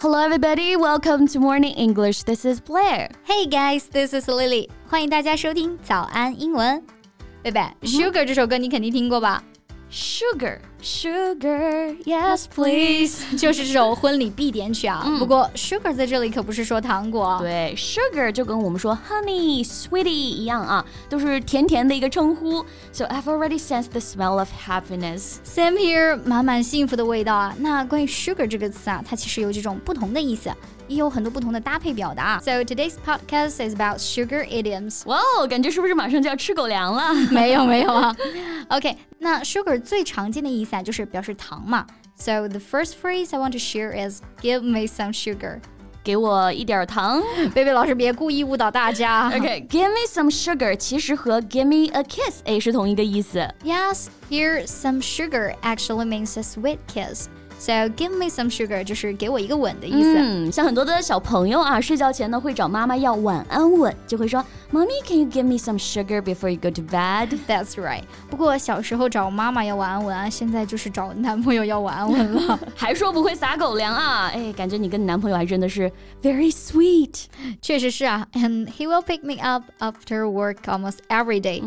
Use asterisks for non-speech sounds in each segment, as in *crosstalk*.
Hello, everybody. Welcome to Morning English. This is Blair. Hey guys, this is Lily. 欢迎大家收听早安英文。贝贝，《Sugar》这首歌你肯定听过吧？ Sugar, sugar, yes, *laughs* please. 就是这首婚礼必点曲啊。不过，sugar 在这里可不是说糖果。对，sugar 就跟我们说 honey, sweetie 一样啊，都是甜甜的一个称呼。So I've already sensed the smell of happiness. Same here，满满幸福的味道啊。那关于 sugar 这个词啊，它其实有几种不同的意思，也有很多不同的搭配表达。So today's podcast is about sugar idioms。哇哦，感觉是不是马上就要吃狗粮了？没有没有啊。OK， *laughs* *laughs* 那 sugar 最常见的意思啊，就是表示糖嘛。So the first phrase I want to share is "Give me some sugar." 给我一点糖。贝贝老师别故意误导大家。Okay, give me some sugar 其实和 give me a kiss 哎是同一个意思。Yes, here some sugar actually means a sweet kiss. So give me some sugar 就是给我一个吻的意思。嗯，像很多的小朋友啊，睡觉前呢会找妈妈要晚安吻，就会说，Mommy, can you give me some sugar before you go to bed？ *laughs* That's right。*laughs* 不过小时候找妈妈要晚安吻啊，现在就是找男朋友要晚安吻了。还说不会撒狗粮啊？哎，感觉你跟你男朋友还真的是 very sweet。确实是啊，and he will pick me up after work almost every day.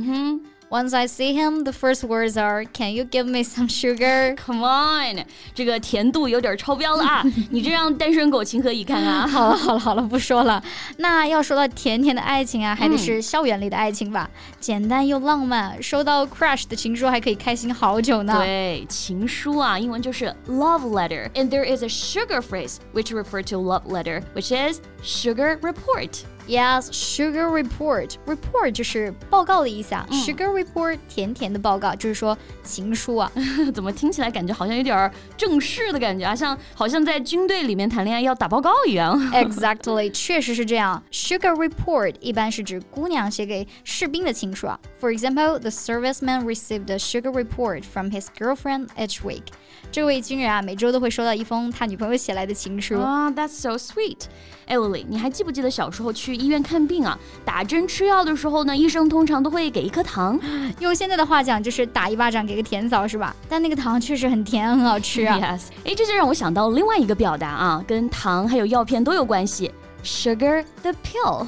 Once I see him, the first words are, "Can you give me some sugar?" Come *laughs* on，这个甜度有点超标了啊！你这让单身狗情何以堪啊？好了好了好了，不说了。那要说到甜甜的爱情啊，还得是校园里的爱情吧，简单又浪漫。收到 *laughs* crush *laughs* 的情书还可以开心好久呢。对，情书啊，英文就是 love letter。And there is a sugar phrase which refer to love letter, which is sugar report. Yes, sugar report. Report 就是报告的意思啊。Sugar report 甜甜的报告，就是说情书啊。怎么听起来感觉好像有点儿正式的感觉啊？像好像在军队里面谈恋爱要打报告一样。 Exactly，确实是这样。Sugar report *laughs* *laughs* *laughs* 一般是指姑娘写给士兵的情书啊。For example, the serviceman received a sugar report from his girlfriend each week. 这位军人啊，每周都会收到一封他女朋友写来的情书。啊、t h a t s so sweet。哎，Lily，你还记不记得小时候去 医院看病啊，打针吃药的时候呢，医生通常都会给一颗糖。*gasps* 用现在的话讲，就是打一巴掌给个甜枣，是吧？但那个糖确实很甜，很好吃啊。*laughs* Yes，哎，这就让我想到另外一个表达啊，跟糖还有药片都有关系，sugar the pill。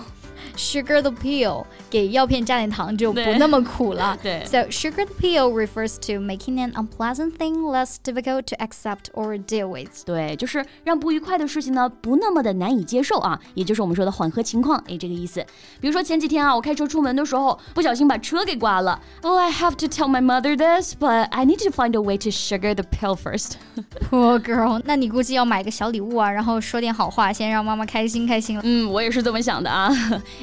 Sugar the pill，给药片加点糖就不对那么苦了。对 So sugar *laughs* the pill refers to making an unpleasant thing less difficult to accept or deal with. 对，就是让不愉快的事情呢不那么的难以接受啊，也就是我们说的缓和情况，哎，这个意思。比如说前几天啊，我开车出门的时候不小心把车给刮了。Oh, I have to tell my mother this, but I need to find a way to sugar the pill first. *laughs* Poor girl，那你估计要买个小礼物啊，然后说点好话，先让妈妈开心开心了。嗯，我也是这么想的啊。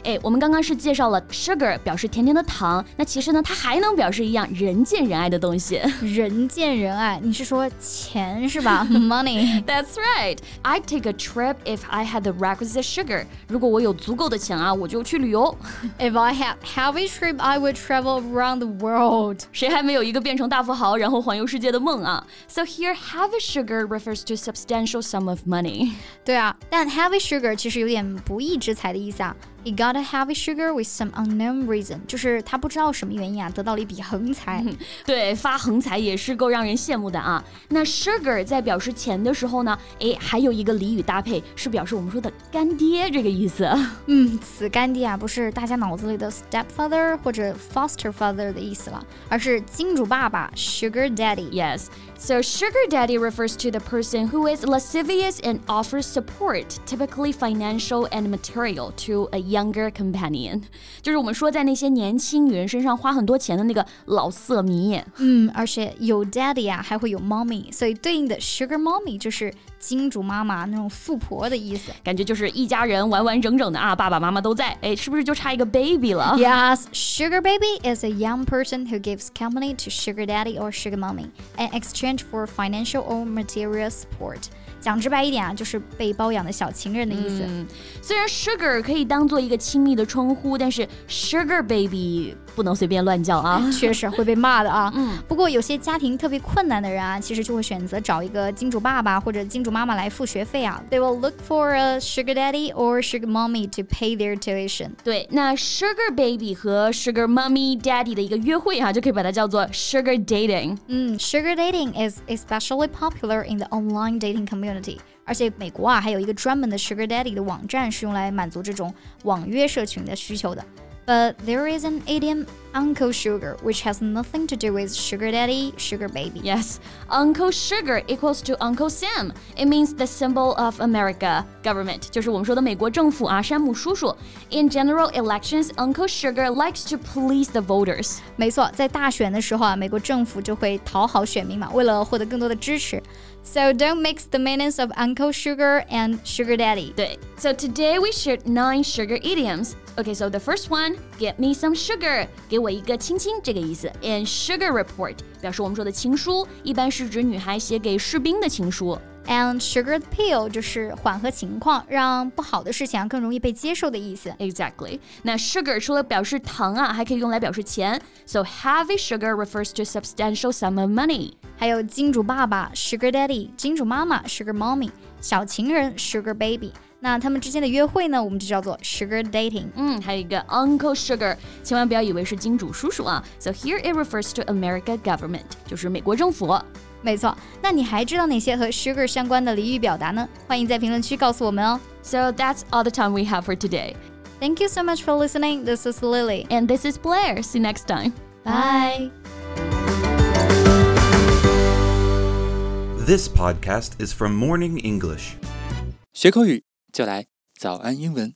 哎，我们刚刚是介绍了 sugar 表示甜甜的糖，那其实呢，它还能表示一样人见人爱的东西。人见人爱，你是说钱是吧？Money。That's right. I'd take a trip if I had the requisite sugar. 如果我有足够的钱啊，我就去旅游。If I had heavy trip, I would travel around the world. 谁还没有一个变成大富豪然后环游世界的梦啊？So here, heavy sugar refers to substantial sum of money. 对啊，但 heavy sugar 其实有点不义之财的意思啊。He got a heavy sugar with some unknown reason，就是他不知道什么原因啊，得到了一笔横财。对，发横财也是够让人羡慕的啊。那 sugar 在表示钱的时候呢，诶，还有一个俚语搭配是表示我们说的干爹这个意思。嗯，此干爹啊，不是大家脑子里的 stepfather *laughs* 或者 foster father 的意思了，而是金主爸爸 sugar daddy。 Yes. So sugar daddy refers to the person who is lascivious and offers support, typically financial and material, to a younger companion. 就是我们说在那些年轻女人身上花很多钱的那个老色迷。嗯，而且有 daddy 啊，还会有 mommy，所以对应的 sugar mommy 就是金主妈妈那种富婆的意思。感觉就是一家人完完整整的啊，爸爸妈妈都在，哎，是不是就差一个 baby 了 Yes, sugar baby is a young person who gives company to sugar daddy or sugar mommy in exchange for financial or material support. 讲直白一点啊，就是被包养的小情人的意思。虽然 sugar 可以当做一个亲密的称呼，但是 sugar baby 不能随便乱叫啊，确实会被骂的啊。嗯，不过有些家庭特别困难的人啊，其实就会选择找一个金主爸爸或者金主妈妈来付学费啊。They will look for a sugar daddy or sugar mommy to pay their tuition。对，那 sugar baby 和 sugar mommy daddy 的一个约会啊，就可以把它叫做 sugar dating。嗯，sugar dating is especially popular in the online dating community。而且美国啊，还有一个专门的 Sugar Daddy 的网站，是用来满足这种网约社群的需求的。But there is an idiom Uncle Sugar, which has nothing to do with sugar daddy, sugar baby. Yes, Uncle Sugar equals to Uncle Sam. It means the symbol of America government，就是我们说的美国政府啊，山姆叔叔。In general elections, Uncle Sugar likes to please the voters. 没错，在大选的时候啊，美国政府就会讨好选民嘛，为了获得更多的支持。So don't mix the meanings of Uncle Sugar and Sugar Daddy. 对，So today we shared nine sugar idioms. Okay, so the first one, get me some sugar，给我一个亲亲这个意思。And sugar report 表示我们说的情书，一般是指女孩写给士兵的情书。And sugar pill 就是缓和情况，让不好的事情啊更容易被接受的意思。Exactly。那 sugar 除了表示糖啊，还可以用来表示钱。So heavy sugar refers to substantial sum of money。还有金主爸爸 sugar daddy，金主妈妈 sugar mommy，小情人 sugar baby。 那他们之间的约会呢，我们就叫做 sugar dating。嗯，还有一个 Uncle Sugar，千万不要以为是金主叔叔啊。So here it refers to America government，就是美国政府。没错，那你还知道哪些和 sugar 相关的俚语表达呢？欢迎在评论区告诉我们哦。So that's all the time we have for today. Thank you so much for listening. This is Lily. And this is Blair. See you next time. Bye. This podcast is from Morning English. 学口语 就来早安英文。